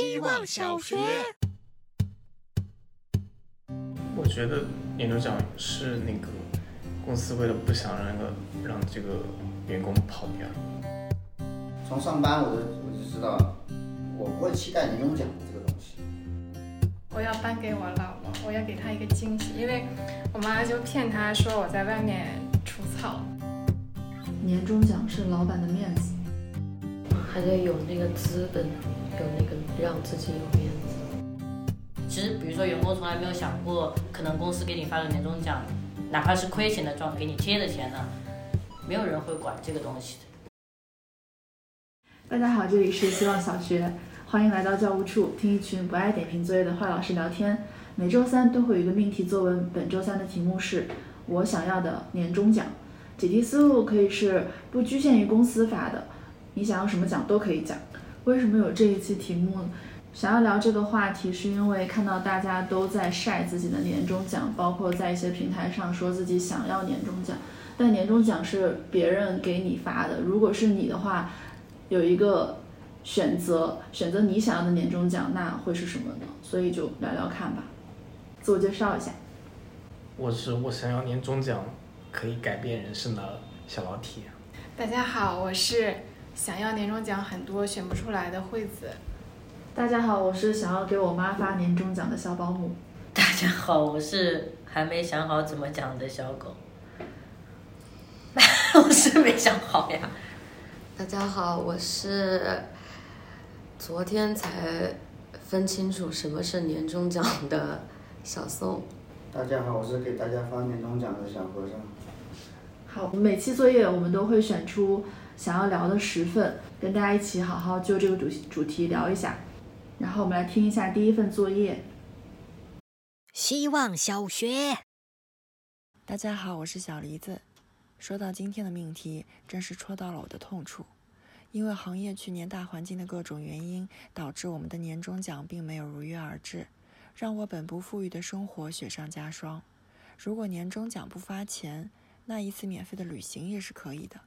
希望小学。我觉得年终奖是那个公司为了不想让那个让这个员工跑掉。从上班我就我就知道，我不会期待年终奖这个东西。我要颁给我老婆，我要给她一个惊喜，因为我妈就骗她说我在外面除草。年终奖是老板的面子，还得有那个资本，有那个让自己有面子。其实，比如说员工从来没有想过，可能公司给你发了年终奖，哪怕是亏钱的状，给你贴的钱呢，没有人会管这个东西的。大家好，这里是希望小学，欢迎来到教务处，听一群不爱点评作业的坏老师聊天。每周三都会有一个命题作文，本周三的题目是我想要的年终奖。解题思路可以是不局限于公司发的，你想要什么奖都可以讲。为什么有这一期题目呢？想要聊这个话题，是因为看到大家都在晒自己的年终奖，包括在一些平台上说自己想要年终奖，但年终奖是别人给你发的。如果是你的话，有一个选择，选择你想要的年终奖，那会是什么呢？所以就聊聊看吧。自我介绍一下，我是我想要年终奖可以改变人生的小老铁。大家好，我是想要年终奖很多选不出来的惠子。大家好，我是想要给我妈发年终奖的小保姆。大家好，我是还没想好怎么讲的小狗。我是没想好呀。大家好，我是昨天才分清楚什么是年终奖的小宋。大家好，我是给大家发年终奖的小和尚。好，每期作业我们都会选出想要聊的十份，跟大家一起好好就这个主主题聊一下。然后我们来听一下第一份作业。希望小学。大家好，我是小梨子。说到今天的命题，真是戳到了我的痛处。因为行业去年大环境的各种原因，导致我们的年终奖并没有如约而至，让我本不富裕的生活雪上加霜。如果年终奖不发钱，那一次免费的旅行也是可以的。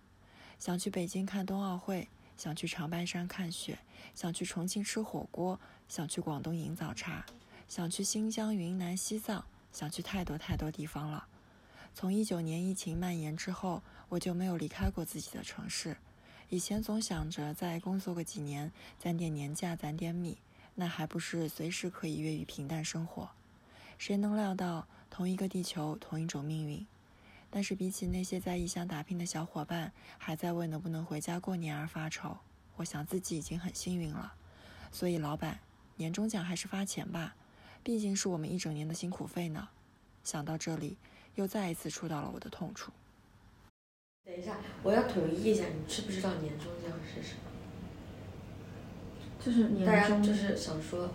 想去北京看冬奥会，想去长白山看雪，想去重庆吃火锅，想去广东饮早茶，想去新疆、云南、西藏，想去太多太多地方了。从一九年疫情蔓延之后，我就没有离开过自己的城市。以前总想着再工作个几年，攒点年假，攒点米，那还不是随时可以越狱平淡生活？谁能料到同一个地球，同一种命运？但是比起那些在异乡打拼的小伙伴，还在为能不能回家过年而发愁，我想自己已经很幸运了。所以老板，年终奖还是发钱吧，毕竟是我们一整年的辛苦费呢。想到这里。又再一次触到了我的痛处。等一下，我要统一一下，你知不知道年终奖是什么？就是年大家终，就是想说，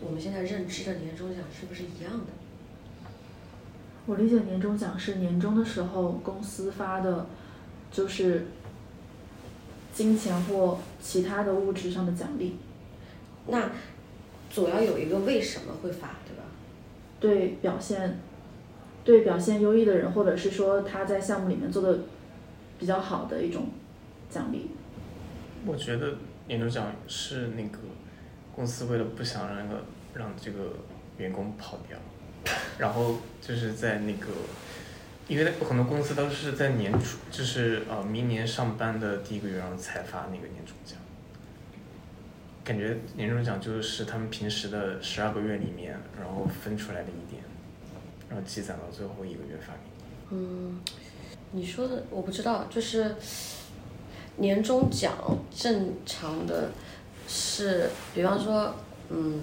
我们现在认知的年终奖是不是一样的？我理解年终奖是年终的时候公司发的，就是金钱或其他的物质上的奖励，那总要有一个为什么会发，对吧？对表现对表现优异的人，或者是说他在项目里面做的比较好的一种奖励。我觉得年终奖是那个公司为了不想让那个让这个员工跑掉，然后就是在那个，因为很多公司都是在年初，就是呃明年上班的第一个月然后才发那个年终奖，感觉年终奖就是他们平时的十二个月里面，然后分出来的一点，然后积攒到最后一个月发给你。嗯，你说的我不知道，就是年终奖正常的是，比方说，嗯，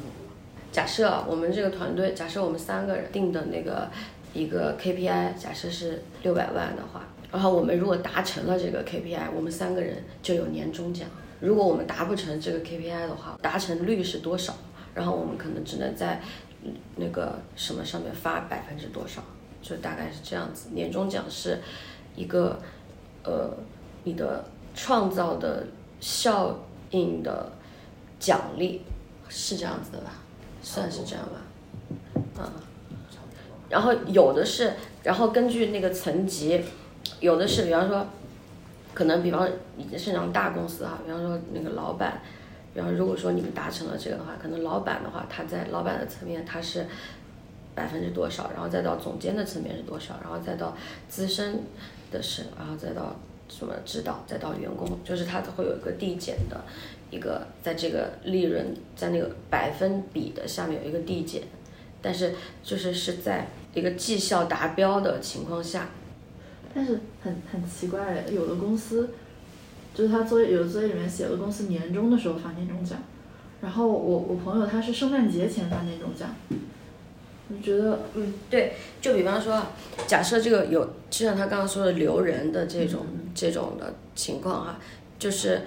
假设我们这个团队，假设我们三个人定的那个一个 KPI，假设是六百万的话，然后我们如果达成了这个 KPI，我们三个人就有年终奖。如果我们达不成这个 KPI 的话，达成率是多少？然后我们可能只能在那个什么上面发百分之多少，就大概是这样子。年终奖是一个呃你的创造的效应的奖励，是这样子的吧？算是这样吧，嗯。然后有的是，然后根据那个层级，有的是，比方说，可能比方你是那种大公司哈，比方说那个老板，比比方如果说你们达成了这个的话，可能老板的话，他在老板的层面他是百分之多少，然后再到总监的层面是多少，然后再到资深的是，然后再到什么指导，再到员工，就是它会有一个递减的一个，在这个利润在那个百分比的下面有一个递减，但是就是是在一个绩效达标的情况下，但是很很奇怪，有的公司就是他作业有的作业里面写了公司年终的时候发年终奖，然后我我朋友他是圣诞节前发年终奖，我觉得嗯，对，就比方说啊，假设这个有，就像他刚刚说的留人的这种、这种的情况哈，就是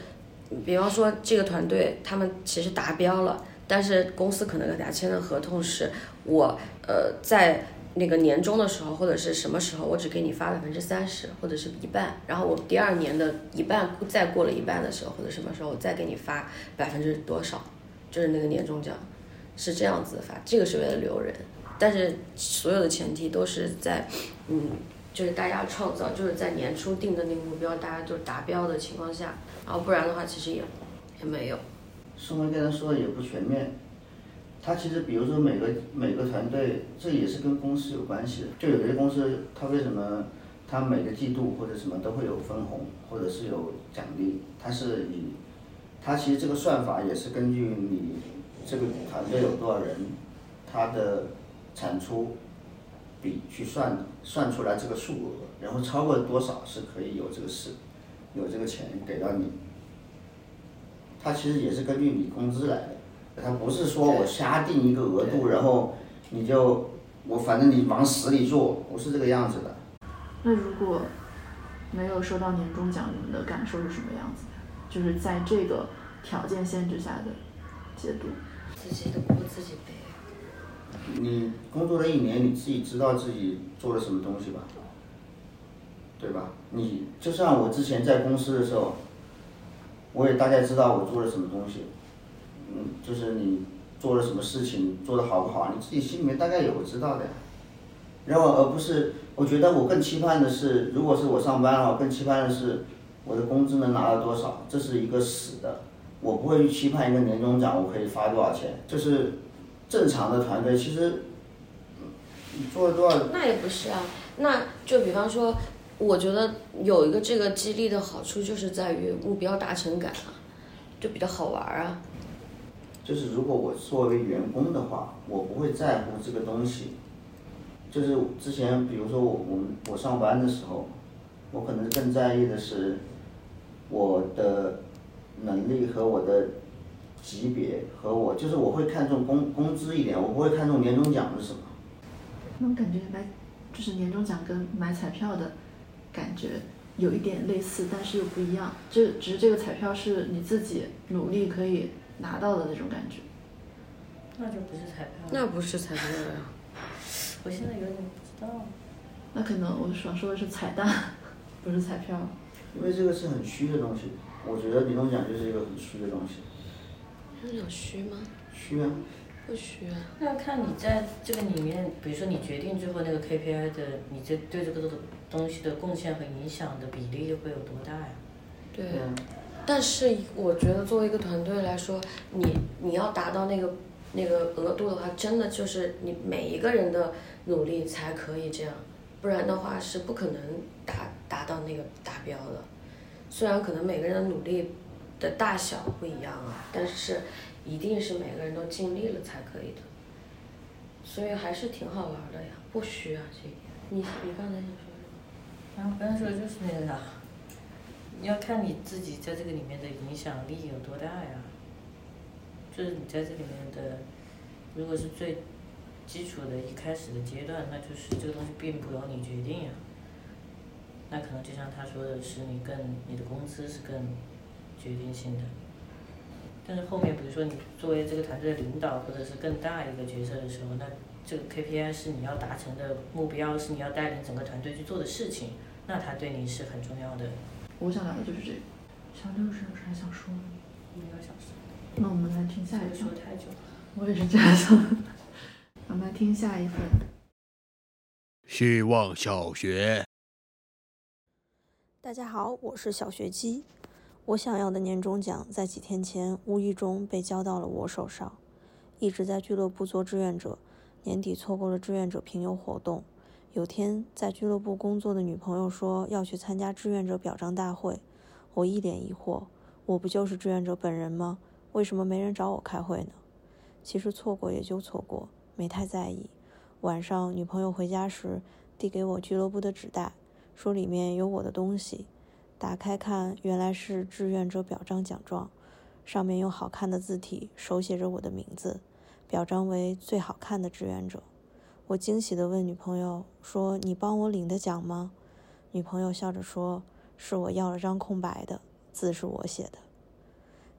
比方说这个团队他们其实达标了，但是公司可能给大家签的合同是，我呃在那个年终的时候或者是什么时候，我只给你发百分之三十或者是一半，然后我第二年的一半再过了一半的时候或者什么时候我再给你发百分之多少，就是那个年终奖，是这样子发，这个是为了留人。但是所有的前提都是在，嗯，就是大家创造，就是在年初定的那个目标，大家就达标的情况下，然后不然的话，其实也也没有。宋辉刚才说的也不全面，他其实比如说每个每个团队，这也是跟公司有关系的。就有些公司，它为什么它每个季度或者什么都会有分红，或者是有奖励，它是以，它其实这个算法也是根据你这个团队有多少人，它的产出比去算，算出来这个数额，然后超过多少是可以有这个事，有这个钱给到你。它其实也是根据你工资来的，它不是说我瞎定一个额度，然后你就我反正你往死里做，不是这个样子的。那如果没有收到年终奖，你们的感受是什么样子的？就是在这个条件限制下的解读。自己的锅自己背。你工作了一年，你自己知道自己做了什么东西吧？对吧？你就像我之前在公司的时候，我也大概知道我做了什么东西，嗯，就是你做了什么事情，做的好不好，你自己心里面大概有个知道的。然后而不是，我觉得我更期盼的是，如果是我上班了，更期盼的是我的工资能拿到多少，这是一个死的。我不会去期盼一个年终奖我可以发多少钱，就是正常的团队其实，你做了多少？那也不是啊，那就比方说，我觉得有一个这个激励的好处就是在于目标达成感啊，就比较好玩啊。就是如果我作为员工的话，我不会在乎这个东西。就是之前比如说我我们我上班的时候，我可能更在意的是我的能力和我的级别和我就是我会看重工工资一点，我不会看重年终奖是什么。那种感觉买就是年终奖跟买彩票的感觉有一点类似，但是又不一样。就只是这个彩票是你自己努力可以拿到的那种感觉。那就不是彩票了。那不是彩票呀。我现在有点不知道。那可能我想说的是彩蛋，不是彩票。因为这个是很虚的东西，我觉得年终奖就是一个很虚的东西。年终奖虚吗？虚啊。不虚啊。那要看你在这个里面，比如说你决定之后那个 KPI 的，你这对这个东西的贡献和影响的比例会有多大呀？对。但是我觉得作为一个团队来说，你你要达到那个那个额度的话，真的就是你每一个人的努力才可以这样，不然的话是不可能达达到那个达标的。虽然可能每个人的努力的大小不一样啊，但是一定是每个人都尽力了才可以的。所以还是挺好玩的呀，不虚啊这一点。你你刚才？然后刚才说就是那个啥。你要看你自己在这个里面的影响力有多大呀？就是你在这里面的，如果是最基础的一开始的阶段，那就是这个东西并不由你决定呀。那可能就像他说的是，你更你的工资是更决定性的。但是后面比如说你作为这个团队的领导或者是更大一个角色的时候，那这个 KPI 是你要达成的目标，是你要带领整个团队去做的事情，那他对你是很重要的。我想聊的就是这个。小六是有啥想说的？没有想说。那我们来听下一份。说太久了。我也是这样想的。我们来听下一份。希望小学。大家好，我是小学鸡。我想要的年终奖在几天前无意中被交到了我手上。一直在俱乐部做志愿者，年底错过了志愿者评优活动。有天在俱乐部工作的女朋友说要去参加志愿者表彰大会，我一脸疑惑：我不就是志愿者本人吗？为什么没人找我开会呢？其实错过也就错过，没太在意。晚上女朋友回家时，递给我俱乐部的纸袋，说里面有我的东西。打开看，原来是志愿者表彰奖状，上面用好看的字体手写着我的名字，表彰为最好看的志愿者。我惊喜地问女朋友说：“你帮我领的奖吗？”女朋友笑着说：“是我要了张空白的，字是我写的。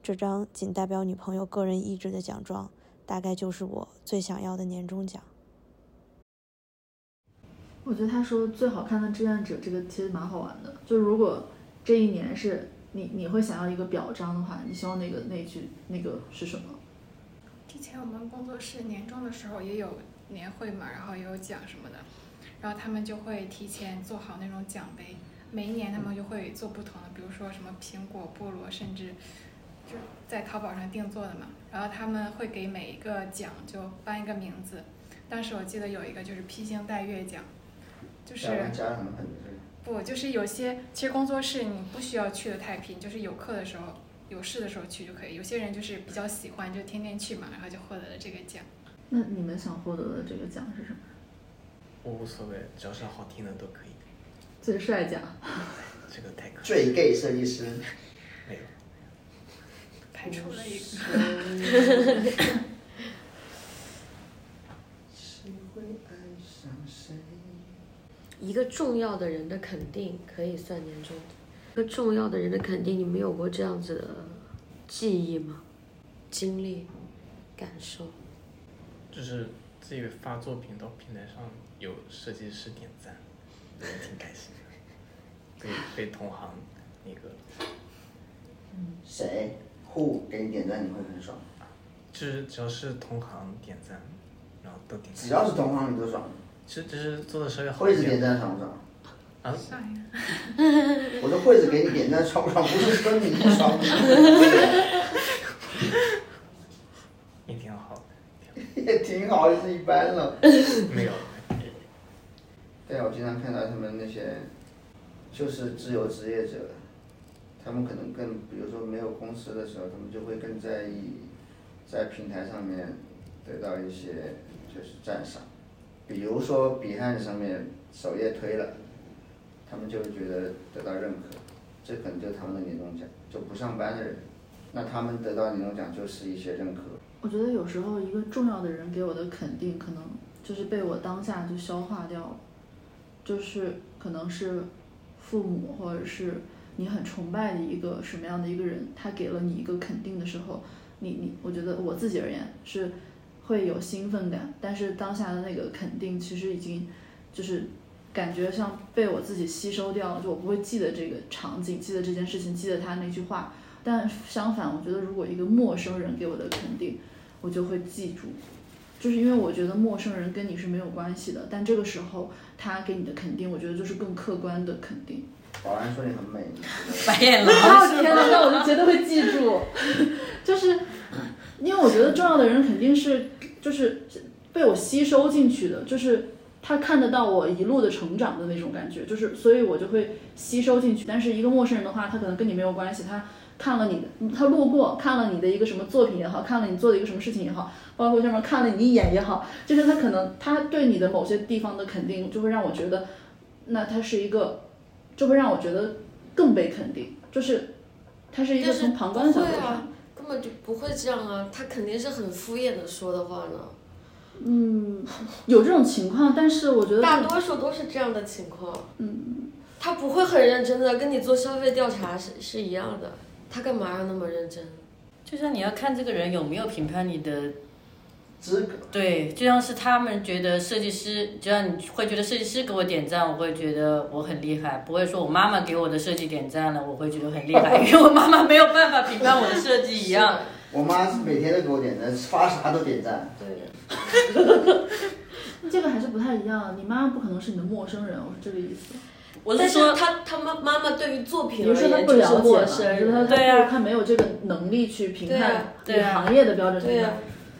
这张仅代表女朋友个人意志的奖状，大概就是我最想要的年终奖。”我觉得他说最好看的志愿者这个其实蛮好玩的，就如果。这一年是你你会想要一个表彰的话，你希望那个那句那个是什么？之前我们工作室年终的时候也有年会嘛，然后也有奖什么的，然后他们就会提前做好那种奖杯，每一年他们就会做不同的，比如说什么苹果、菠萝，甚至就在淘宝上定做的嘛，然后他们会给每一个奖就颁一个名字，当时我记得有一个就是披星戴月奖，就是。不，就是有些其实工作室你不需要去的太频，就是有课的时候、有事的时候去就可以。有些人就是比较喜欢，就天天去嘛，然后就获得了这个奖。那你们想获得的这个奖是什么？我无所谓，只要是好听的都可以。最帅奖。这个太可。最 gay 设计师。没有。排除了一个。一个重要的人的肯定可以算年终。一个重要的人的肯定，你们有过这样子的记忆吗？经历、感受？就是自己发作品到平台上有设计师点赞，也挺开心的。被被同行那个。谁？Who 给你点赞你会很爽？就是只要是同行点赞，然后都点赞。只要是同行你都爽。其实只是做的稍微好一点。会是点赞爽不爽？啊？我的柜子给你点赞爽不爽？不是说你爽不爽？也挺好的。也挺好，就是一般了。没有。对啊，我经常看到他们那些，就是自由职业者，他们可能更，比如说没有公司的时候，他们就会更在意，在平台上面得到一些就是赞赏。比如说 B 站上面首页推了，他们就觉得得到认可，这可能就是他们的年终奖。就不上班的人，那他们得到年终奖就是一些认可。我觉得有时候一个重要的人给我的肯定，可能就是被我当下就消化掉了，就是可能是父母或者是你很崇拜的一个什么样的一个人，他给了你一个肯定的时候，你你，我觉得我自己而言是。会有兴奋感，但是当下的那个肯定其实已经，就是感觉像被我自己吸收掉了，就我不会记得这个场景，记得这件事情，记得他那句话。但相反，我觉得如果一个陌生人给我的肯定，我就会记住，就是因为我觉得陌生人跟你是没有关系的，但这个时候他给你的肯定，我觉得就是更客观的肯定。保安说你很美。白眼狼。天哪，那我就绝对会记住，就是。因为我觉得重要的人肯定是就是被我吸收进去的，就是他看得到我一路的成长的那种感觉，就是所以我就会吸收进去。但是一个陌生人的话，他可能跟你没有关系，他看了你的，他路过看了你的一个什么作品也好，看了你做的一个什么事情也好，包括上面看了你一眼也好，就是他可能他对你的某些地方的肯定，就会让我觉得，那他是一个，就会让我觉得更被肯定，就是他是一个从旁观角度上。根本就不会这样啊！他肯定是很敷衍的说的话呢。嗯，有这种情况，但是我觉得大多数都是这样的情况。嗯，他不会很认真的跟你做消费调查是是一样的。他干嘛要那么认真？就像你要看这个人有没有评判你的。资格对，就像是他们觉得设计师，就像你会觉得设计师给我点赞，我会觉得我很厉害，不会说我妈妈给我的设计点赞了，我会觉得很厉害，因为我妈妈没有办法评判我的设计一样。我妈是每天都给我点赞，发啥都点赞。对。这个还是不太一样，你妈妈不可能是你的陌生人，我是这个意思。我是说，他他妈妈妈对于作品而如说他言就是不了解对啊他没有这个能力去评判以对啊行业的标准评判对啊。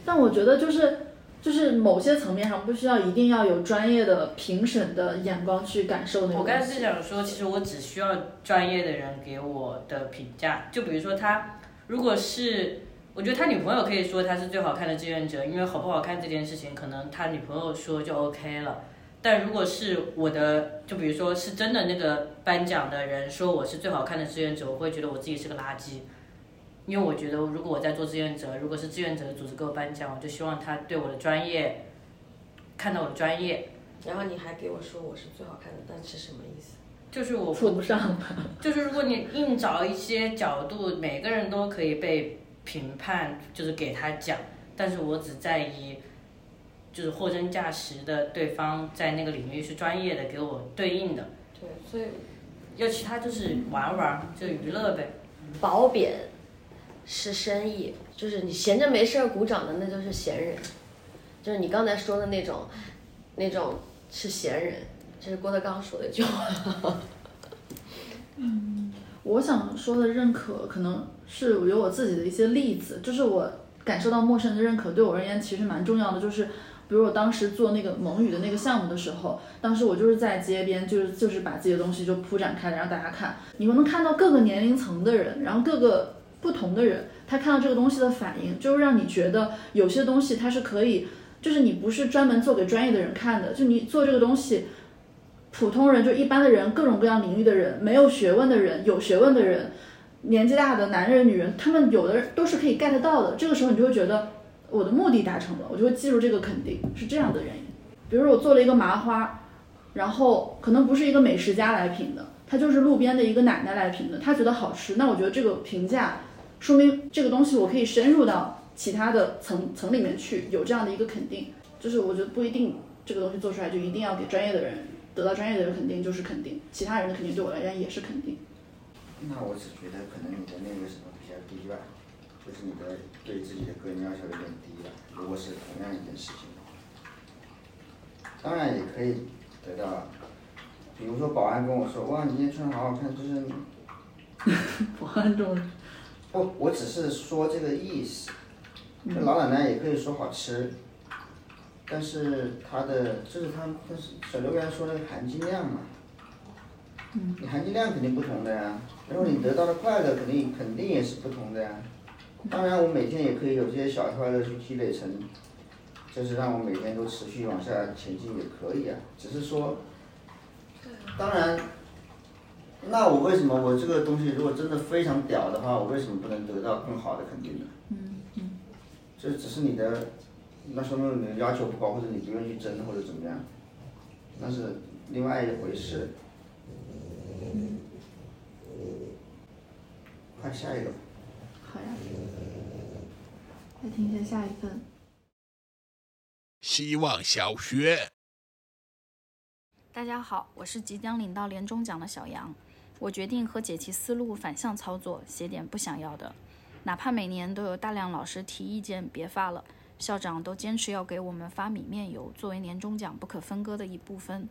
但我觉得就是就是某些层面上不需要一定要有专业的评审的眼光去感受那个我刚才想说，其实我只需要专业的人给我的评价。就比如说他，如果是，我觉得他女朋友可以说他是最好看的志愿者，因为好不好看这件事情，可能他女朋友说就 OK 了。但如果是我的，就比如说是真的那个颁奖的人说我是最好看的志愿者，我会觉得我自己是个垃圾。因为我觉得，如果我在做志愿者，如果是志愿者的组织给我颁奖，我就希望他对我的专业看到我的专业，然后你还给我说我是最好看的，但是什么意思？就是我付不上，就是如果你硬找一些角度，每个人都可以被评判，就是给他讲，但是我只在意，就是货真价实的对方在那个领域是专业的，给我对应的，对，所以要其他就是玩玩，就娱乐呗。褒贬是生意，就是你闲着没事儿鼓掌的，那就是闲人，就是你刚才说的那种，那种是闲人，这是郭德纲说的一句话。我想说的认可，可能是有我自己的一些例子，就是我感受到陌生人的认可，对我而言其实蛮重要的。就是比如我当时做那个蒙语的那个项目的时候，当时我就是在街边，就是就是把自己的东西就铺展开来让大家看，你们能看到各个年龄层的人，然后各个不同的人，他看到这个东西的反应，就是让你觉得有些东西它是可以，就是你不是专门做给专业的人看的，就你做这个东西。普通人就一般的人，各种各样领域的人，没有学问的人，有学问的人，年纪大的男人、女人，他们有的人都是可以 get 到的。这个时候你就会觉得我的目的达成了，我就会记住这个肯定是这样的原因。比如说我做了一个麻花，然后可能不是一个美食家来评的，他就是路边的一个奶奶来评的，她觉得好吃，那我觉得这个评价说明这个东西我可以深入到其他的层层里面去，有这样的一个肯定。就是我觉得不一定这个东西做出来就一定要给专业的人。得到专业的人肯定就是肯定，其他人的肯定对我来讲也是肯定。那我只觉得可能你的那个什么比较低吧，就是你的对自己的个人要求有点低了。如果是同样一件事情的话，当然也可以得到，比如说保安跟我说，哇，你今天穿的好好看，就是 保安这种，不，我只是说这个意思。那老奶奶也可以说好吃，但是它的就是它，但是小刘刚才说那个含金量嘛，嗯，你含金量肯定不同的呀，然后你得到的快乐肯定肯定也是不同的呀。当然，我每天也可以有这些小快乐去积累成，就是让我每天都持续往下前进也可以啊。只是说，当然，那我为什么我这个东西如果真的非常屌的话，我为什么不能得到更好的肯定呢？嗯嗯，这只是你的，那说明你的要求不高，或者你不愿意去争，或者怎么样，那是另外一回事。看下一个。好呀。再听一下下一份。希望小学。大家好，我是即将领到年终奖的小杨。我决定和解题思路反向操作，写点不想要的。哪怕每年都有大量老师提意见，别发了，校长都坚持要给我们发米面油作为年终奖不可分割的一部分。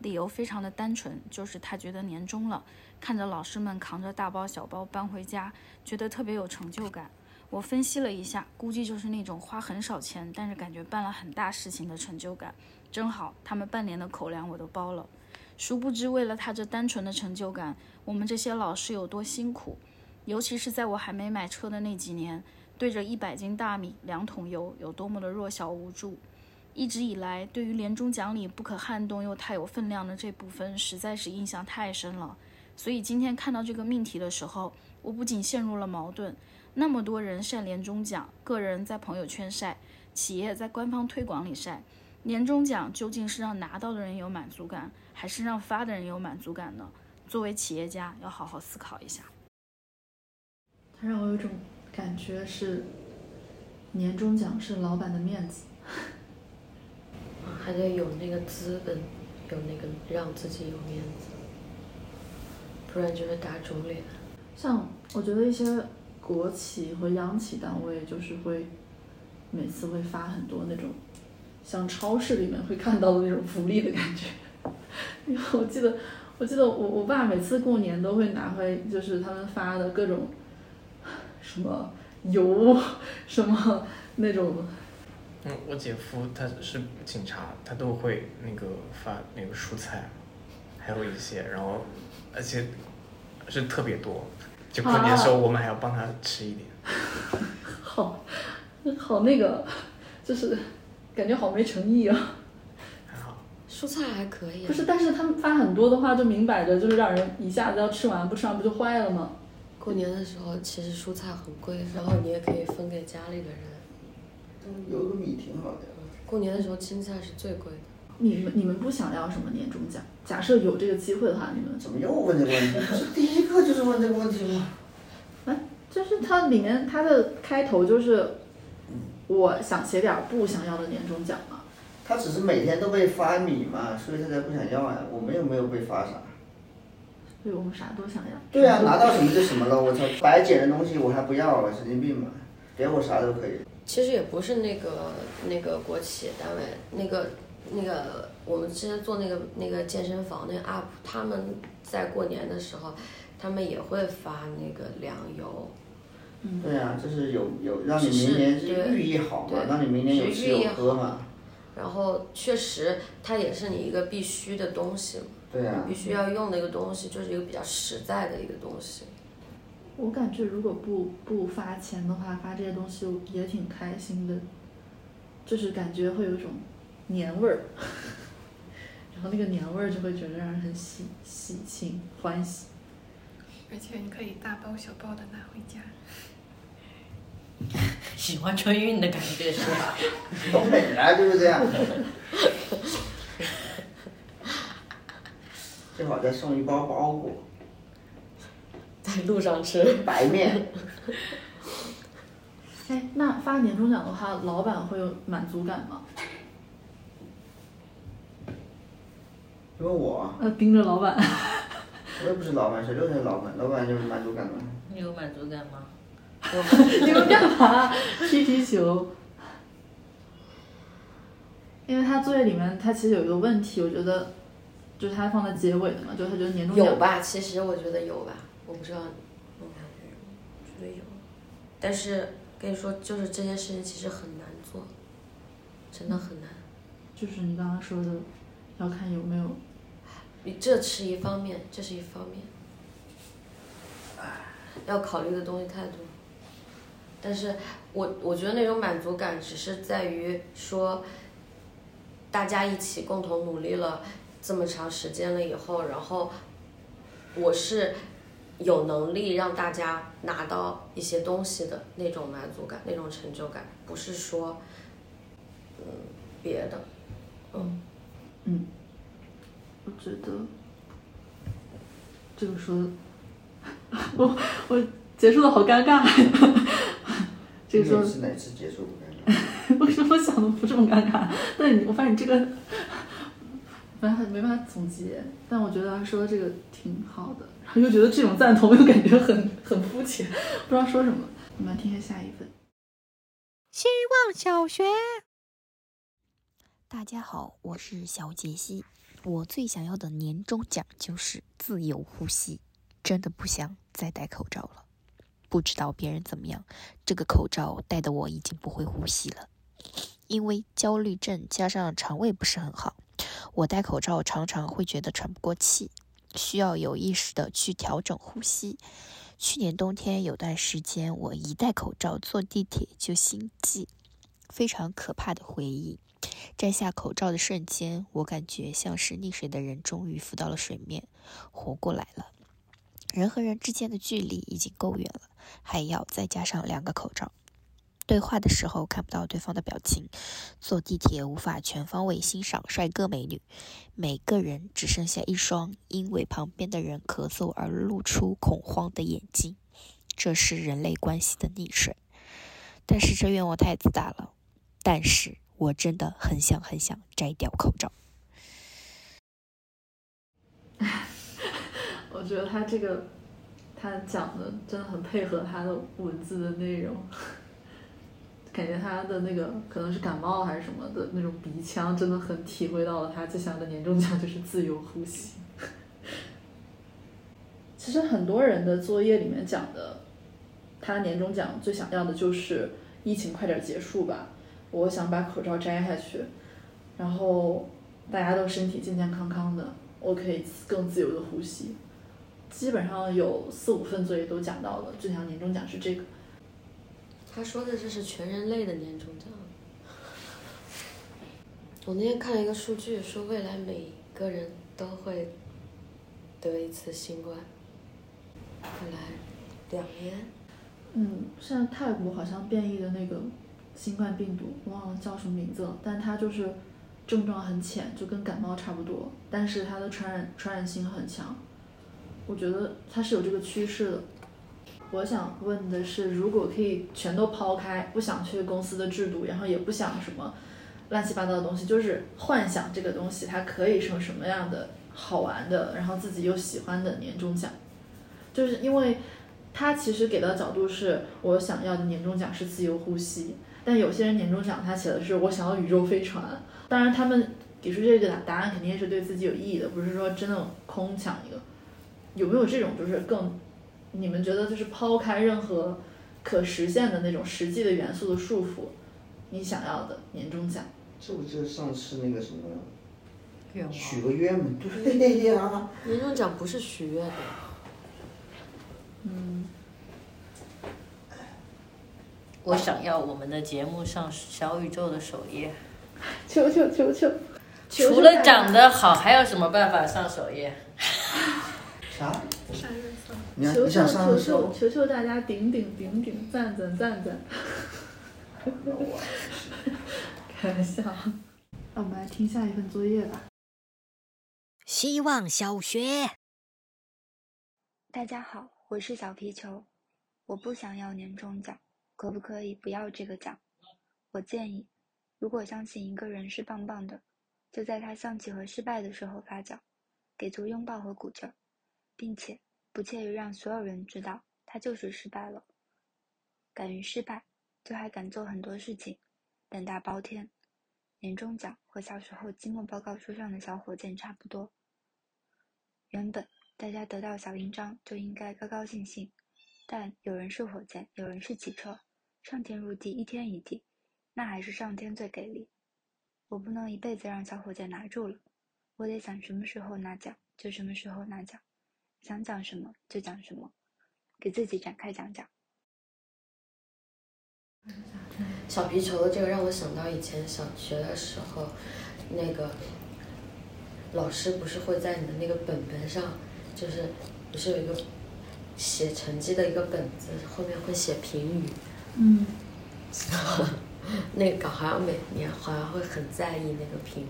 理由非常的单纯，就是他觉得年终了，看着老师们扛着大包小包搬回家，觉得特别有成就感。我分析了一下，估计就是那种花很少钱，但是感觉办了很大事情的成就感。正好他们半年的口粮我都包了。殊不知，为了他这单纯的成就感，我们这些老师有多辛苦。尤其是在我还没买车的那几年，对着一百斤大米、两桶油，有多么的弱小无助。一直以来，对于年终奖里不可撼动又太有分量的这部分，实在是印象太深了。所以今天看到这个命题的时候，我不仅陷入了矛盾。那么多人晒年终奖，个人在朋友圈晒，企业在官方推广里晒，年终奖究竟是让拿到的人有满足感，还是让发的人有满足感呢？作为企业家，要好好思考一下。它让我有种感觉是，年终奖是老板的面子。还得有那个资本，有那个让自己有面子，不然就是打肿脸。像我觉得一些国企和央企单位，就是会每次会发很多那种像超市里面会看到的那种福利的感觉。因为我记得我记得我我爸每次过年都会拿回就是他们发的各种什么油，什么那种。嗯，我姐夫他是警察，他都会那个发那个蔬菜，还有一些，然后而且是特别多，就过年的时候我们还要帮他吃一点。好，好那个，就是感觉好没诚意啊。还好，蔬菜还可以。不是，但是他们发很多的话，就明摆着就是让人一下子要吃完，不吃完不就坏了吗？过年的时候其实蔬菜很贵，然后你也可以分给家里的人。有个米挺好的。过年的时候青菜是最贵的。你们你们不想要什么年终奖？假设有这个机会的话，你们怎么又问这个问题？不是第一个就是问这个问题吗？哎，就是它里面它的开头就是，我想写点不想要的年终奖嘛。他只是每天都被发米嘛，所以他才不想要呀。我们又没有被发啥。对，我们啥都想要。对啊，拿到什么就什么了。我操，白捡的东西我还不要了，神经病吧！给我啥都可以。其实也不是那个那个国企单位，那个那个我们之前做那个那个健身房那个 UP，他们在过年的时候，他们也会发那个粮油。对啊，就是有有让你明年是寓意好嘛，让你明年有吃有喝嘛。然后确实，它也是你一个必须的东西。对啊。必须要用的一个东西，就是一个比较实在的一个东西。我感觉如果不不发钱的话，发这些东西也挺开心的，就是感觉会有一种年味儿，然后那个年味儿就会觉得让人很喜喜庆欢喜。而且你可以大包小包的拿回家。喜欢春运的感觉是吧？东北人就是这样。最好再送一包包裹。在路上吃白面。哎，那发年终奖的话，老板会有满足感吗？因为我。呃，盯着老板。我又不是老板，谁都是老板，老板有满足感吗？你有满足感吗？你们干嘛？踢皮球。因为他作业里面，他其实有一个问题，我觉得，就是他放在结尾的嘛，就是他觉得年终奖有吧？其实我觉得有吧，我不知道，我觉得有，但是跟你说，就是这件事情其实很难做，真的很难。就是你刚刚说的，要看有没有。你这是一方面，这是一方面，要考虑的东西太多。但是我我觉得那种满足感只是在于说，大家一起共同努力了这么长时间了以后，然后我是有能力让大家拿到一些东西的那种满足感，那种成就感，不是说嗯别的，嗯嗯。我觉得这个说，我我结束的好尴尬。这个说是哪次结束不尴尬？为什么想的不这么尴尬？但你我发现你这个，反正没办法总结。但我觉得他说的这个挺好的，然后又觉得这种赞同又感觉很很肤浅，不知道说什么。我们来听一下下一份。希望小学。大家好，我是小杰西。我最想要的年终奖就是自由呼吸，真的不想再戴口罩了。不知道别人怎么样，这个口罩戴的我已经不会呼吸了，因为焦虑症加上肠胃不是很好，我戴口罩常常会觉得喘不过气，需要有意识的去调整呼吸。去年冬天有段时间，我一戴口罩坐地铁就心悸，非常可怕的回忆。摘下口罩的瞬间，我感觉像是溺水的人终于浮到了水面，活过来了。人和人之间的距离已经够远了，还要再加上两个口罩。对话的时候看不到对方的表情，坐地铁无法全方位欣赏帅哥美女，每个人只剩下一双因为旁边的人咳嗽而露出恐慌的眼睛。这是人类关系的溺水。但是这愿望太自大了。但是。我真的很想很想摘掉口罩。我觉得他这个他讲的真的很配合他的文字的内容，感觉他的那个可能是感冒还是什么的那种鼻腔，真的很体会到了他最想要的年终奖就是自由呼吸。其实很多人的作业里面讲的，他年终奖最想要的就是疫情快点结束吧，我想把口罩摘下去，然后大家都身体健健康康的，我可以更自由的呼吸。基本上有四五份作业都讲到了，最想年终奖是这个。他说的这是全人类的年终奖。我那天看了一个数据，说未来每个人都会得一次新冠。未来两年。嗯，现在泰国好像变异的那个新冠病毒，忘了叫什么名字了，但它就是症状很浅，就跟感冒差不多，但是它的传染传染性很强。我觉得它是有这个趋势的。我想问的是，如果可以全都抛开，不想去公司的制度，然后也不想什么乱七八糟的东西，就是幻想这个东西它可以成什么样的好玩的，然后自己又喜欢的年终奖，就是因为它其实给的角度是我想要的年终奖是自由呼吸，但有些人年终奖他写的是我想要宇宙飞船，当然他们给出这个答案肯定是对自己有意义的，不是说真的空抢一个。有没有这种就是更，你们觉得就是抛开任何可实现的那种实际的元素的束缚，你想要的年终奖？这不就是上次那个什么愿望许个愿吗？对呀。年终奖不是许愿的。嗯。我想要我们的节目上小宇宙的首页。求求求求！除了长得好，还有什么办法上首页？啥？啥热搜。你求求你想求求？求求大家顶顶顶顶赞赞赞赞！开玩笑。那我们来听下一份作业吧。希望小学。大家好，我是小皮球。我不想要年终奖，可不可以不要这个奖？我建议，如果相信一个人是棒棒的，就在他丧气和失败的时候发奖，给足拥抱和鼓劲儿，并且不怯于让所有人知道他就是失败了。敢于失败，就还敢做很多事情，胆大包天。年终奖和小时候期末报告书上的小火箭差不多。原本大家得到小印章就应该高高兴兴，但有人是火箭，有人是汽车，上天入地一天一地，那还是上天最给力。我不能一辈子让小火箭拿住了，我得想什么时候拿奖就什么时候拿奖，想讲什么就讲什么，给自己展开讲讲。小皮球的这个让我想到以前小学的时候，那个老师不是会在你的那个本本上，就是不是有一个写成绩的一个本子，后面会写评语。嗯。那个好像每年好像会很在意那个评语。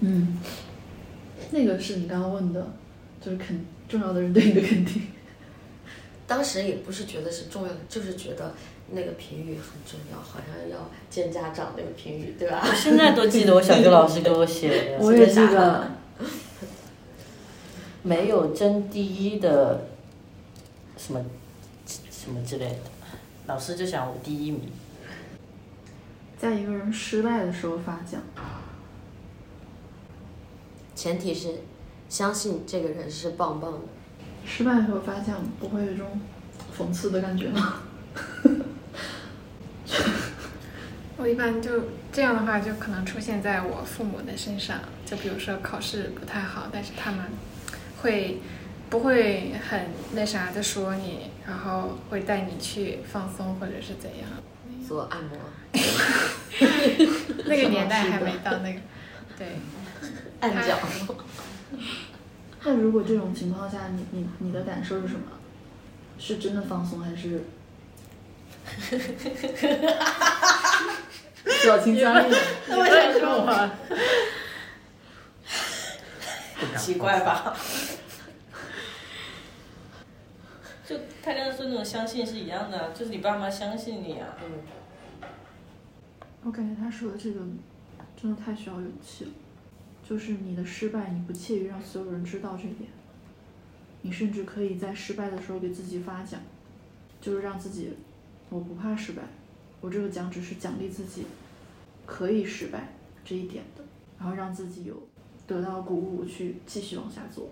嗯。那个是你刚刚问的，就是肯重要的人对你的肯定。当时也不是觉得是重要的，就是觉得那个评语很重要，好像要见家长那个评语，对吧？我现在都记得我小学老师给我写的。我也记得。没有争第一的，什么什么之类的，老师就想我第一名。在一个人失败的时候发奖。前提是相信这个人是棒棒的。失败的时候发现，不会有一种讽刺的感觉吗？我一般就这样的话，就可能出现在我父母的身上。就比如说考试不太好，但是他们会不会很那啥的说你，然后会带你去放松或者是怎样？做按摩。那个年代还没到那个，对，按脚。那如果这种情况下，你你你的感受是什么？是真的放松还是？表情僵硬。我想说我。奇怪吧？就他刚才说那种相信是一样的，就是你爸妈相信你啊。嗯。我感觉他说的这个真的太需要勇气了。就是你的失败，你不怯于让所有人知道这点。你甚至可以在失败的时候给自己发奖，就是让自己，我不怕失败，我这个奖只是奖励自己可以失败这一点的，然后让自己有得到鼓舞去继续往下做。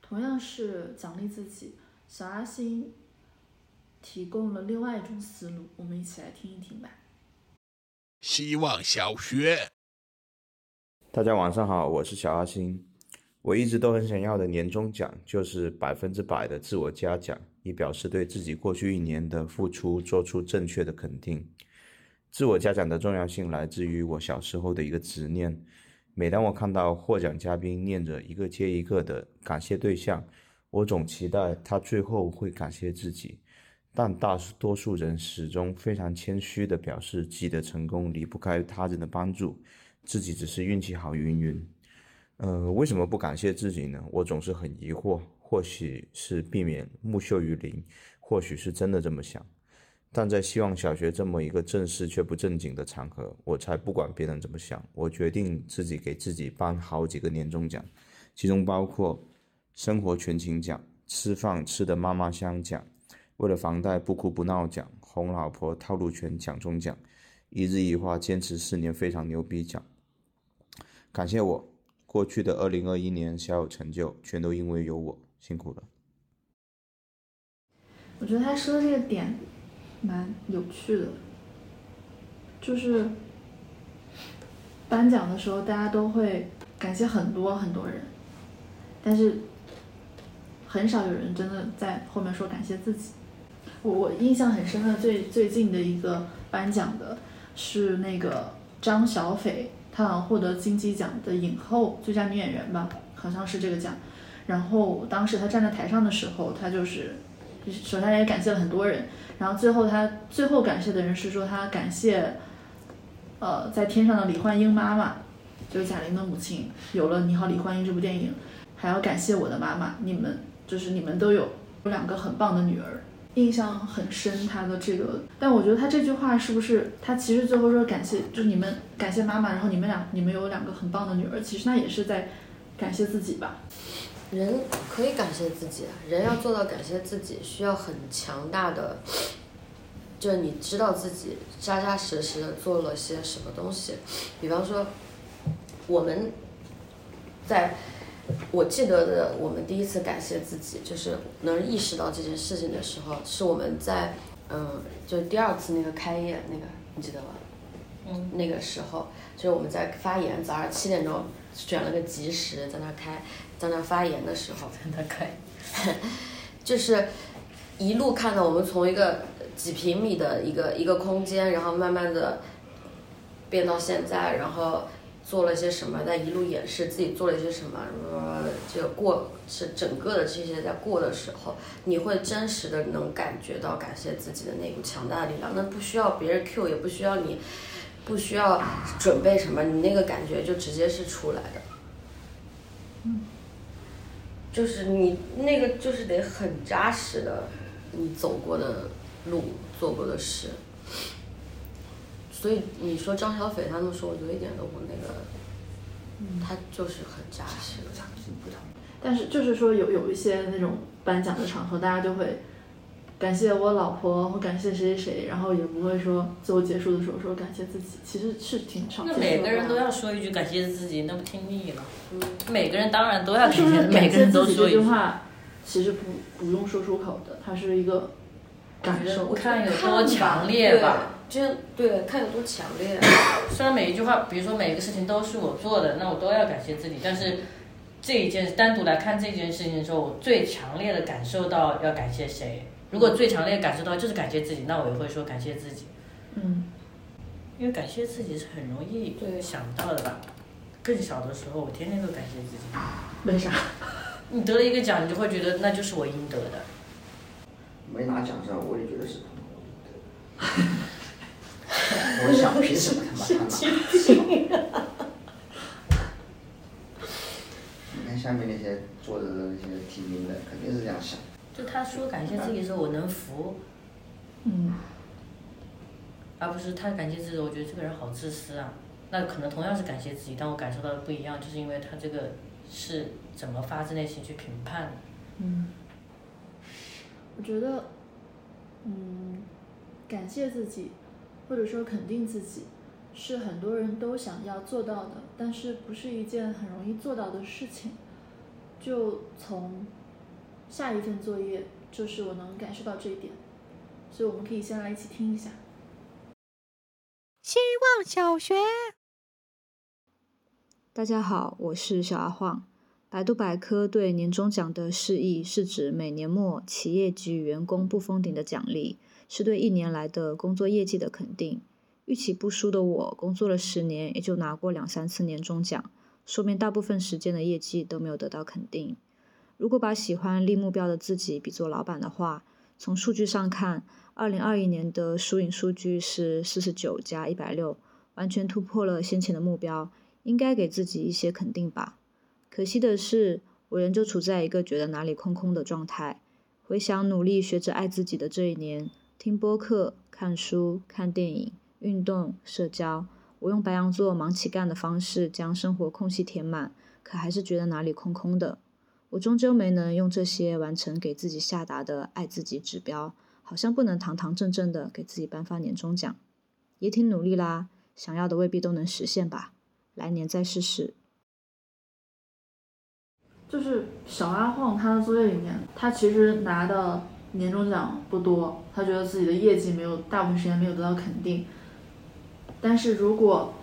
同样是奖励自己，小阿星提供了另外一种思路，我们一起来听一听吧。希望小学，大家晚上好，我是小阿星。我一直都很想要的年终奖就是百分之百的自我嘉奖，以表示对自己过去一年的付出做出正确的肯定。自我嘉奖的重要性来自于我小时候的一个执念。每当我看到获奖嘉宾念着一个接一个的感谢对象，我总期待他最后会感谢自己。但大多数人始终非常谦虚地表示自己的成功离不开他人的帮助，自己只是运气好云云。呃，为什么不感谢自己呢？我总是很疑惑。或许是避免木秀于林，或许是真的这么想。但在希望小学这么一个正式却不正经的场合，我才不管别人怎么想。我决定自己给自己颁好几个年终奖，其中包括生活全勤奖、吃饭吃的妈妈香奖、为了房贷不哭不闹奖、哄老婆套路全奖中奖、一日一话坚持四年非常牛逼奖。感谢我。过去的二零二一年，小有成就，全都因为有我，辛苦了。我觉得他说的这个点蛮有趣的，就是颁奖的时候，大家都会感谢很多很多人，但是很少有人真的在后面说感谢自己。我我印象很深的最最近的一个颁奖的是那个张小斐。她好像获得金鸡奖的影后最佳女演员吧，好像是这个奖。然后当时她站在台上的时候，她就是首先也感谢了很多人，然后最后她最后感谢的人是说她感谢，呃，在天上的李焕英妈妈，就是贾玲的母亲，有了《你好，李焕英》这部电影，还要感谢我的妈妈，你们就是你们都有有两个很棒的女儿。印象很深，他的这个，但我觉得他这句话是不是他其实最后说感谢，就是你们感谢妈妈，然后你们俩你们有两个很棒的女儿，其实那也是在感谢自己吧。人可以感谢自己，人要做到感谢自己，需要很强大的，就是你知道自己扎扎实实的做了些什么东西，比方说我们在。我记得的，我们第一次感谢自己，就是能意识到这件事情的时候，是我们在，嗯，就第二次那个开业那个，你记得吗？嗯。那个时候，就是我们在发言，早上七点钟选了个吉时，在那开，在那发言的时候。在那开。就是一路看到我们从一个几平米的一个一个空间，然后慢慢的变到现在，然后。做了些什么，在一路演示自己做了一些什么，呃，这个过是整个的这些在过的时候，你会真实的能感觉到感谢自己的那股强大的力量，那不需要别人 Q，也不需要你，不需要准备什么，你那个感觉就直接是出来的。嗯，就是你那个就是得很扎实的，你走过的路，做过的事。所以你说张小斐他们说，我觉得一点都不那个，他就是很扎实。但是就是说有有一些那种颁奖的场合，大家就会感谢我老婆或感谢谁谁谁，然后也不会说最后结束的时候说感谢自己，其实是挺少。那每个人都要说一句感谢自己，那不听腻了？嗯，每个人当然都要感谢，每个人都说一句话，其实不不用说出口的，它是一个感受，看有多强烈吧。就对，看有多强烈。虽然每一句话，比如说每一个事情都是我做的，那我都要感谢自己。但是这一件单独来看这件事情的时候，我最强烈的感受到要感谢谁？如果最强烈感受到就是感谢自己，那我也会说感谢自己。嗯，因为感谢自己是很容易想到的吧？更小的时候，我天天都感谢自己。为啥？你得了一个奖，你就会觉得那就是我应得的。没拿奖上，我也觉得是。我想凭什么他妈他妈？你看下面那些坐着的那些提名的，肯定是这样想。就他说感谢自己的时候，我能服。嗯。而不是他感谢自己，我觉得这个人好自私啊。那可能同样是感谢自己，但我感受到的不一样，就是因为他这个是怎么发自内心去评判的。嗯。我觉得，嗯，感谢自己。或者说肯定自己，是很多人都想要做到的，但是不是一件很容易做到的事情。就从下一份作业，就是我能感受到这一点，所以我们可以先来一起听一下。希望小学，大家好，我是小阿晃。百度百科对年终奖的释义是指每年末企业给予员工不封顶的奖励，是对一年来的工作业绩的肯定。预期不输的我，工作了十年，也就拿过两三次年终奖，说明大部分时间的业绩都没有得到肯定。如果把喜欢立目标的自己比作老板的话，从数据上看，二零二一年的输赢数据是四十九加一百六，完全突破了先前的目标，应该给自己一些肯定吧。可惜的是，我仍旧处在一个觉得哪里空空的状态。回想努力学着爱自己的这一年，听播客、看书、看电影、运动、社交，我用白羊座忙起干的方式将生活空隙填满，可还是觉得哪里空空的。我终究没能用这些完成给自己下达的爱自己指标，好像不能堂堂正正的给自己颁发年终奖。也挺努力啦，想要的未必都能实现吧，来年再试试。就是小阿晃他的作业里面，他其实拿的年终奖不多，他觉得自己的业绩没有大部分时间没有得到肯定。但是如果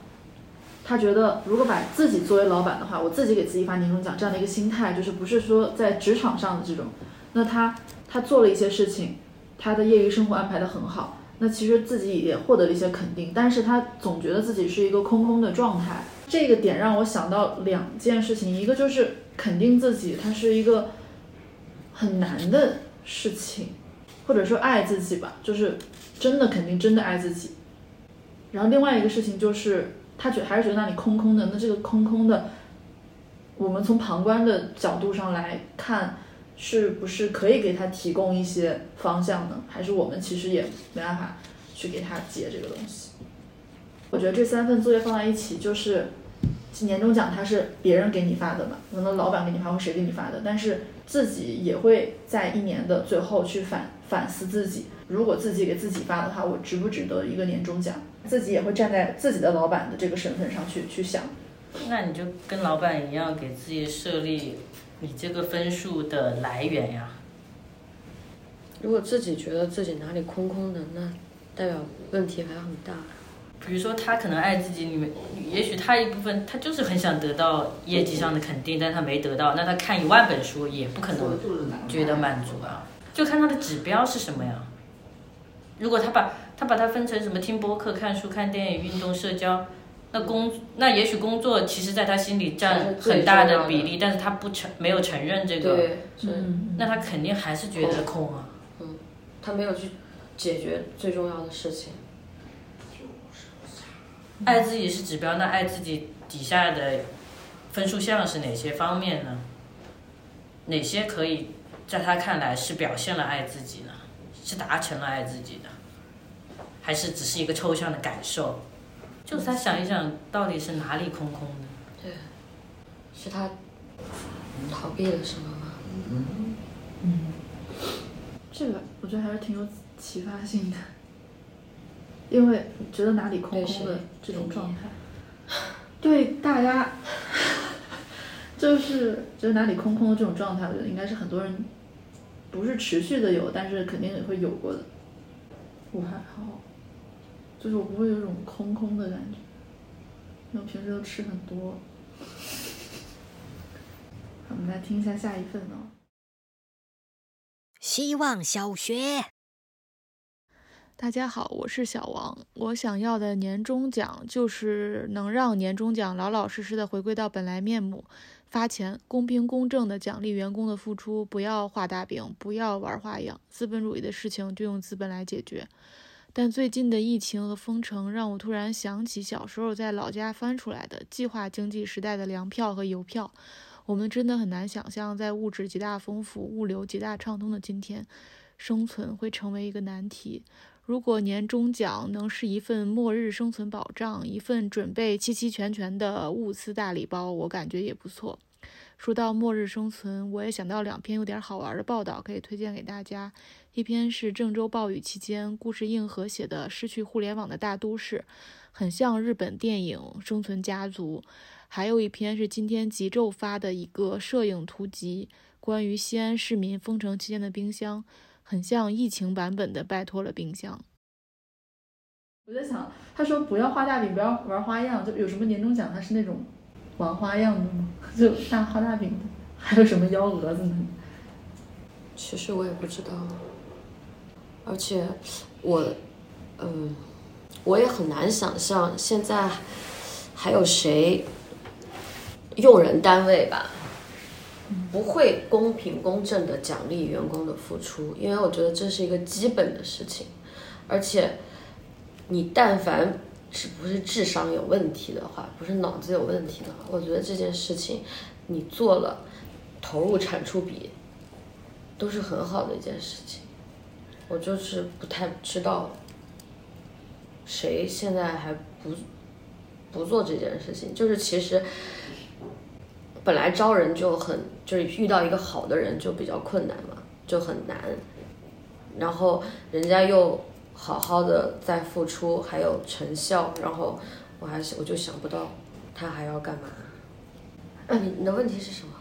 他觉得如果把自己作为老板的话，我自己给自己发年终奖这样的一个心态，就是不是说在职场上的这种，那他他做了一些事情，他的业余生活安排的很好，那其实自己也获得了一些肯定，但是他总觉得自己是一个空空的状态。这个点让我想到两件事情，一个就是肯定自己，它是一个很难的事情，或者说爱自己吧，就是真的肯定真的爱自己。然后另外一个事情就是他觉还是觉得那里空空的，那这个空空的，我们从旁观的角度上来看，是不是可以给他提供一些方向呢？还是我们其实也没办法去给他解这个东西？我觉得这三份作业放在一起，就是年终奖它是别人给你发的嘛，可能老板给你发或谁给你发的，但是自己也会在一年的最后去反反思自己，如果自己给自己发的话，我值不值得一个年终奖？自己也会站在自己的老板的这个身份上去去想。那你就跟老板一样，给自己设立你这个分数的来源呀。如果自己觉得自己哪里空空的，那代表问题还很大。比如说他可能爱自己，你们也许他一部分他就是很想得到业绩上的肯定，但他没得到，那他看一万本书也不可能觉得满足啊。就看他的指标是什么呀？如果他把他把它分成什么听播客、看书、看电影、运动、社交，那工那也许工作其实在他心里占很大的比例，但是他不承没有承认这个，那他肯定还是觉得空啊。嗯，他没有去解决最重要的事情。爱自己是指标，那爱自己底下的分数项是哪些方面呢？哪些可以在他看来是表现了爱自己呢？是达成了爱自己的，还是只是一个抽象的感受？就是他想一想，到底是哪里空空的？对，是他逃避了什么吗？嗯，这个我觉得还是挺有启发性的。因为觉得哪里空空的这种状态，对大家，就是觉得哪里空空的这种状态，我觉得应该是很多人不是持续的有，但是肯定也会有过的。我还好，就是我不会有种空空的感觉，因为我平时都吃很多。我们来听一下下一份哦。希望小学。大家好，我是小王。我想要的年终奖就是能让年终奖老老实实的回归到本来面目，发钱，公平公正的奖励员工的付出，不要画大饼，不要玩花样，资本主义的事情就用资本来解决。但最近的疫情和封城让我突然想起小时候在老家翻出来的计划经济时代的粮票和邮票。我们真的很难想象，在物质极大丰富、物流极大畅通的今天，生存会成为一个难题。如果年终奖能是一份末日生存保障，一份准备齐齐全全的物资大礼包，我感觉也不错。说到末日生存，我也想到两篇有点好玩的报道，可以推荐给大家。一篇是郑州暴雨期间，故事硬核写的《失去互联网的大都市》，很像日本电影《生存家族》。还有一篇是今天极昼发的一个摄影图集，关于西安市民封城期间的冰箱，很像疫情版本的《拜托了冰箱》。我在想，他说不要画大饼，不要玩花样，就有什么年终奖他是那种玩花样的吗？就大画大饼的，还有什么幺蛾子呢？其实我也不知道，而且我，嗯，我也很难想象现在还有谁用人单位吧，不会公平公正的奖励员工的付出，因为我觉得这是一个基本的事情，而且你但凡是不是智商有问题的话，不是脑子有问题的话，我觉得这件事情你做了，投入产出比。都是很好的一件事情，我就是不太知道谁现在还不不做这件事情。就是其实本来招人就很，就是遇到一个好的人就比较困难嘛，就很难。然后人家又好好的在付出，还有成效，然后我还是我就想不到他还要干嘛。那你你的问题是什么？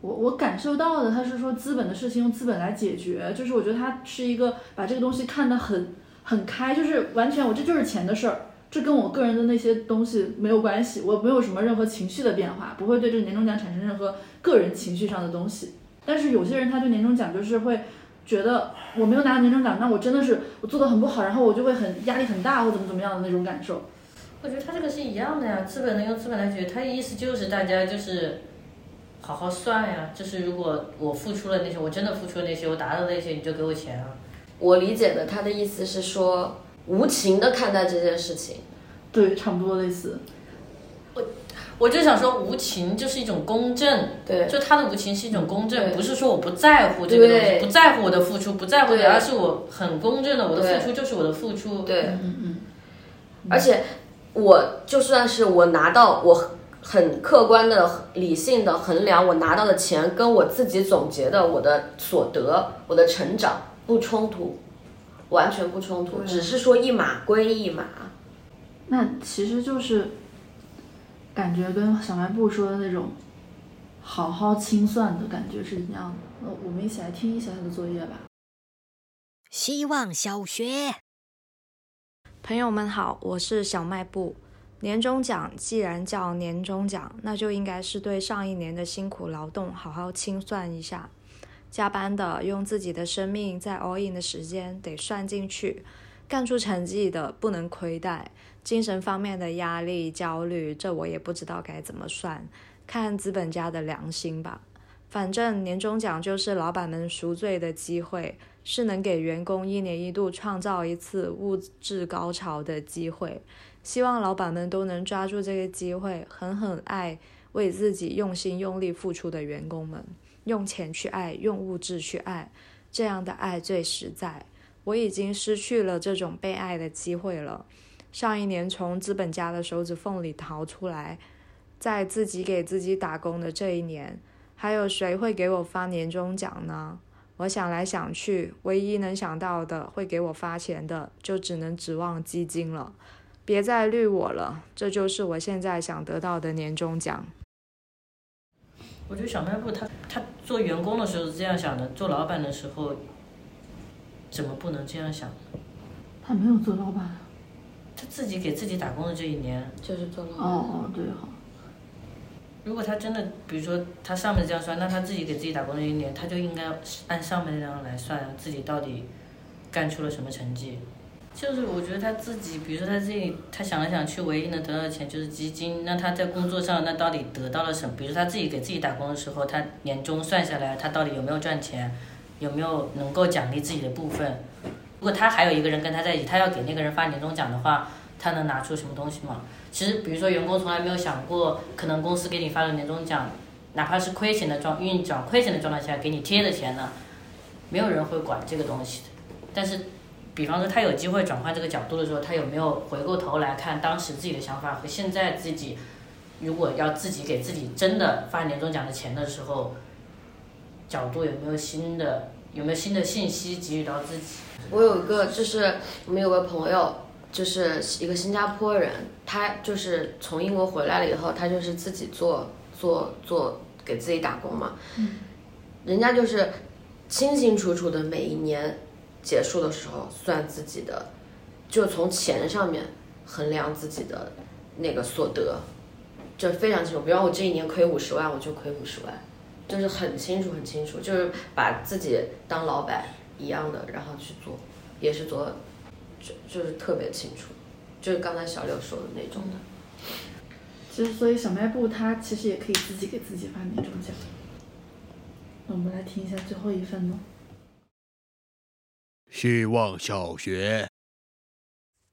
我我感受到的，他是说资本的事情用资本来解决，就是我觉得他是一个把这个东西看得很很开，就是完全我这就是钱的事儿，这跟我个人的那些东西没有关系，我没有什么任何情绪的变化，不会对这个年终奖产生任何个人情绪上的东西。但是有些人他对年终奖就是会觉得我没有拿到年终奖，那我真的是我做的很不好，然后我就会很压力很大或怎么怎么样的那种感受。我觉得他这个是一样的呀，资本能用资本来解决，他的意思就是大家就是。好好算呀，就是如果我付出了那些，我真的付出了那些，我达到那些，你就给我钱啊。我理解的他的意思是说，无情的看待这件事情。对，差不多类似。我我就想说，无情就是一种公正。对。就他的无情是一种公正，不是说我不在乎这个东西，不在乎我的付出，不在乎的，而是我很公正的，我的付出就是我的付出。对，嗯嗯。而且，我就算是我拿到我。很客观的、理性的衡量我拿到的钱跟我自己总结的我的所得、我的成长不冲突，完全不冲突，只是说一码归一码。那其实就是感觉跟小卖部说的那种好好清算的感觉是一样的。那我们一起来听一下他的作业吧。希望小学，朋友们好，我是小卖部。年终奖既然叫年终奖，那就应该是对上一年的辛苦劳动好好清算一下。加班的，用自己的生命在 all in 的时间得算进去；干出成绩的不能亏待。精神方面的压力、焦虑，这我也不知道该怎么算，看资本家的良心吧。反正年终奖就是老板们赎罪的机会，是能给员工一年一度创造一次物质高潮的机会。希望老板们都能抓住这个机会，狠狠爱为自己用心用力付出的员工们，用钱去爱，用物质去爱，这样的爱最实在。我已经失去了这种被爱的机会了。上一年从资本家的手指缝里逃出来，在自己给自己打工的这一年，还有谁会给我发年终奖呢？我想来想去，唯一能想到的会给我发钱的，就只能指望基金了。别再绿我了，这就是我现在想得到的年终奖。我觉得小卖部他他做员工的时候是这样想的，做老板的时候怎么不能这样想？他没有做老板。他自己给自己打工的这一年就是做老板。哦哦，对好。如果他真的，比如说他上面这样算，那他自己给自己打工的一年，他就应该按上面那样来算，自己到底干出了什么成绩。就是我觉得他自己，比如说他自己，他想来想去，唯一能得到的钱就是基金。那他在工作上，那到底得到了什么？比如他自己给自己打工的时候，他年终算下来，他到底有没有赚钱？有没有能够奖励自己的部分？如果他还有一个人跟他在一起，他要给那个人发年终奖的话，他能拿出什么东西吗？其实，比如说员工从来没有想过，可能公司给你发了年终奖，哪怕是亏钱的状运转亏钱的状态下给你贴的钱呢，没有人会管这个东西的。但是。比方说，他有机会转换这个角度的时候，他有没有回过头来看当时自己的想法和现在自己，如果要自己给自己真的发年终奖的钱的时候，角度有没有新的有没有新的信息给予到自己？我有一个，就是我们有个朋友，就是一个新加坡人，他就是从英国回来了以后，他就是自己做做做给自己打工嘛。嗯人家就是清清楚楚的每一年结束的时候算自己的，就从钱上面衡量自己的那个所得，就非常清楚。比方我这一年亏五十万，我就亏五十万，就是很清楚很清楚，就是把自己当老板一样的，然后去做，也是做，就就是特别清楚，就是刚才小六说的那种的。其实，所以小卖部它其实也可以自己给自己发年终奖。那我们来听一下最后一份呢。希望小学。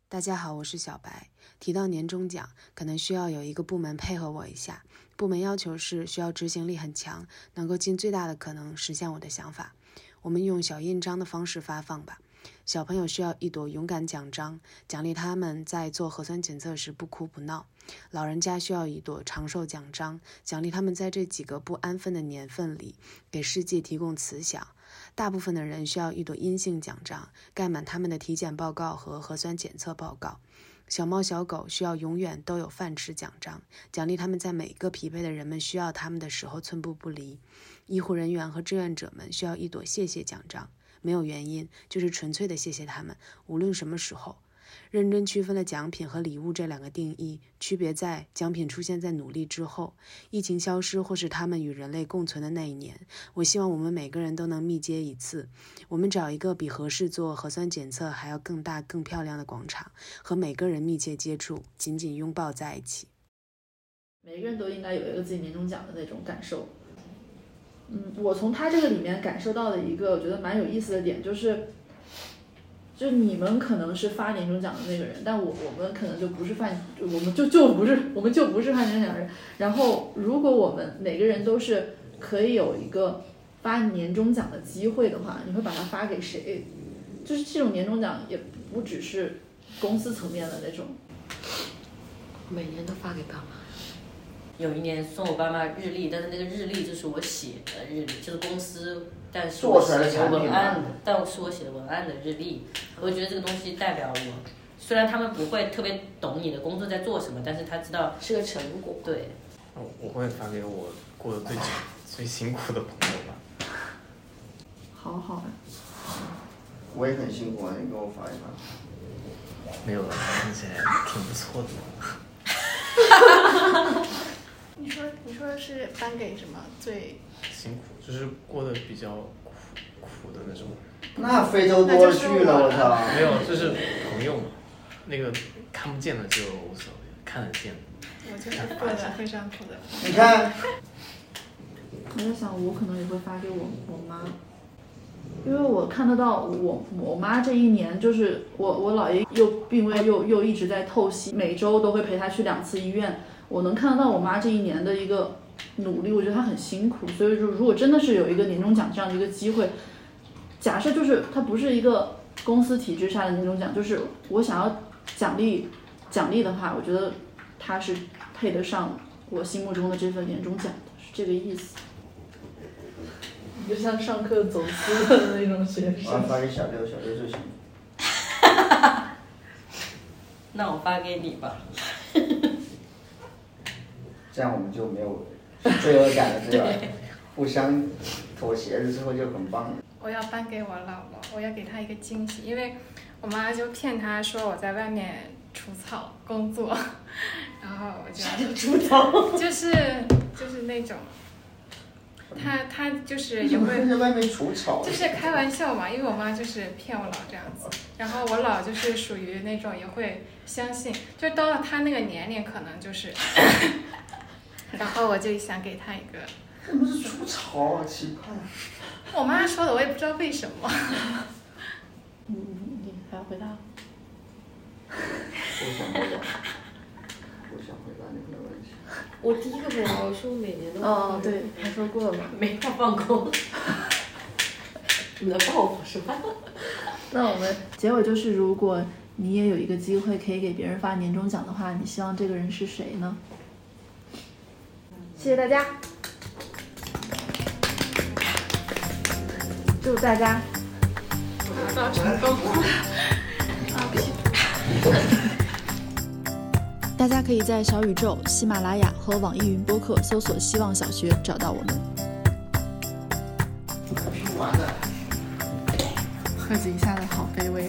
大家好，我是小白。提到年终奖，可能需要有一个部门配合我一下。部门要求是需要执行力很强，能够尽最大的可能实现我的想法。我们用小印章的方式发放吧。小朋友需要一朵勇敢奖章，奖励他们在做核酸检测时不哭不闹；老人家需要一朵长寿奖章，奖励他们在这几个不安分的年份里给世界提供慈祥。大部分的人需要一朵阴性奖章，盖满他们的体检报告和核酸检测报告。小猫小狗需要永远都有饭吃奖章，奖励他们在每个疲惫的人们需要他们的时候寸步不离。医护人员和志愿者们需要一朵谢谢奖章，没有原因，就是纯粹的谢谢他们，无论什么时候。认真区分了奖品和礼物这两个定义，区别在奖品出现在努力之后，疫情消失或是他们与人类共存的那一年。我希望我们每个人都能密接一次，我们找一个比合适做核酸检测还要更大、更漂亮的广场，和每个人密切接触，紧紧拥抱在一起。每个人都应该有一个自己年终奖的那种感受。嗯，我从他这个里面感受到的一个我觉得蛮有意思的点就是。就你们可能是发年终奖的那个人，但我我们可能就不是发，我们就就不是，我们就不是发年终奖的人。然后，如果我们每个人都是可以有一个发年终奖的机会的话，你会把它发给谁？就是这种年终奖也不只是公司层面的那种。每年都发给爸妈。有一年送我爸妈日历，但是那个日历就是我写的日历，就是公司，但是我写的文案的，但是我写的文案的日历，我觉得这个东西代表我。虽然他们不会特别懂你的工作在做什么，但是他知道是个成果。对，我我会发给我过得最久、最辛苦的朋友吧。好好呀。我也很辛苦啊，你给我发一发。没有了，看起来挺不错的。你说你说是颁给什么最？辛苦就是过得比较苦苦的那种。那非洲多了去了，我操！没有，就是朋友嘛，那个看不见的就无所谓，看得见的。我就是过得非常苦的。你看，我在想，我可能也会发给我我妈，因为我看得到我我妈这一年，就是我我姥爷又病危又又一直在透析，每周都会陪她去两次医院，我能看得到我妈这一年的一个努力，我觉得她很辛苦，所以说如果真的是有一个年终奖这样的一个机会，假设就是它不是一个公司体制下的年终奖，就是我想要奖励奖励的话，我觉得它是配得上我心目中的这份年终奖的，是这个意思。你就像上课走私的那种学我要发给小六，小六最辛苦。那我发给你吧。这样我们就没有罪恶感了，对吧？互相妥协了之后就很棒了。我要颁给我姥姥，我要给她一个惊喜，因为我妈就骗她说我在外面除草工作，然后我就除草 就是就是那种，她她就是也会 在外面除草，就是开玩笑嘛，因为我妈就是骗我姥这样子，然后我姥就是属于那种也会相信，就到了她那个年龄可能就是，然后我就想给他一个。怎么是除草啊？奇怪。我妈说的，我也不知道为什么。你，你还要回答？我想回答，我想回答你们的问题。我第一个回答我说我每年都哦，对，还说过了。没法放空。你的报复是吧？那我们结尾就是，如果你也有一个机会可以给别人发年终奖的话，你希望这个人是谁呢？谢谢大家，祝大家成功。大家可以在小宇宙、喜马拉雅和网易云播客搜索“希望小学”找到我们。完了。贺子一下子好卑微。